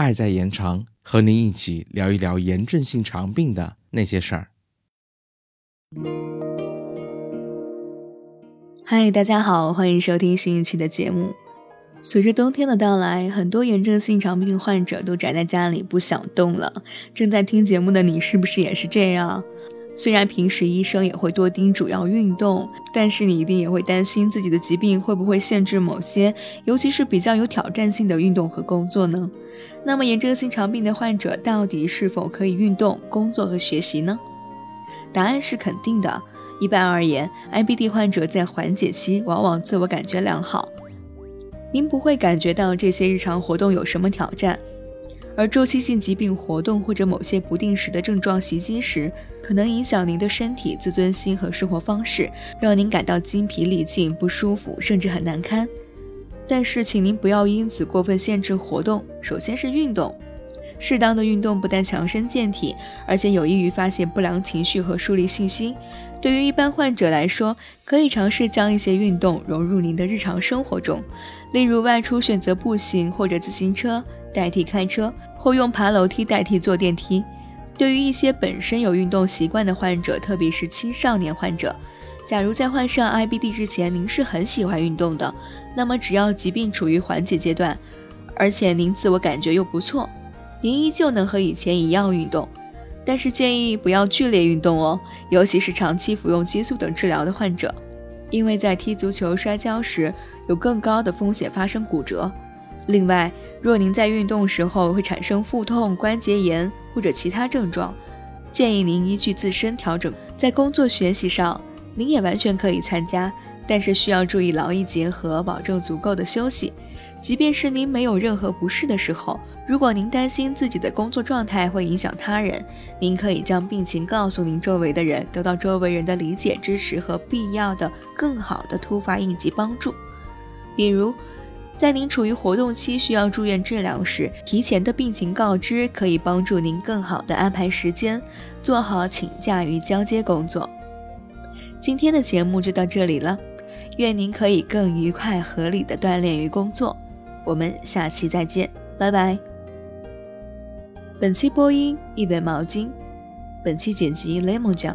爱在延长，和您一起聊一聊炎症性肠病的那些事儿。嗨，大家好，欢迎收听新一期的节目。随着冬天的到来，很多炎症性肠病患者都宅在家里不想动了。正在听节目的你，是不是也是这样？虽然平时医生也会多叮嘱要运动，但是你一定也会担心自己的疾病会不会限制某些，尤其是比较有挑战性的运动和工作呢？那么炎症性肠病的患者到底是否可以运动、工作和学习呢？答案是肯定的。一般而言，IBD 患者在缓解期往往自我感觉良好，您不会感觉到这些日常活动有什么挑战。而周期性疾病活动或者某些不定时的症状袭击时，可能影响您的身体自尊心和生活方式，让您感到精疲力尽、不舒服，甚至很难堪。但是，请您不要因此过分限制活动。首先是运动，适当的运动不但强身健体，而且有益于发泄不良情绪和树立信心。对于一般患者来说，可以尝试将一些运动融入您的日常生活中，例如外出选择步行或者自行车。代替开车，或用爬楼梯代替坐电梯。对于一些本身有运动习惯的患者，特别是青少年患者，假如在患上 IBD 之前您是很喜欢运动的，那么只要疾病处于缓解阶段，而且您自我感觉又不错，您依旧能和以前一样运动。但是建议不要剧烈运动哦，尤其是长期服用激素等治疗的患者，因为在踢足球、摔跤时有更高的风险发生骨折。另外，若您在运动时候会产生腹痛、关节炎或者其他症状，建议您依据自身调整。在工作学习上，您也完全可以参加，但是需要注意劳逸结合，保证足够的休息。即便是您没有任何不适的时候，如果您担心自己的工作状态会影响他人，您可以将病情告诉您周围的人，得到周围人的理解、支持和必要的更好的突发应急帮助，比如。在您处于活动期需要住院治疗时，提前的病情告知可以帮助您更好的安排时间，做好请假与交接工作。今天的节目就到这里了，愿您可以更愉快合理的锻炼与工作。我们下期再见，拜拜。本期播音一本毛巾，本期剪辑 Lemon 酱。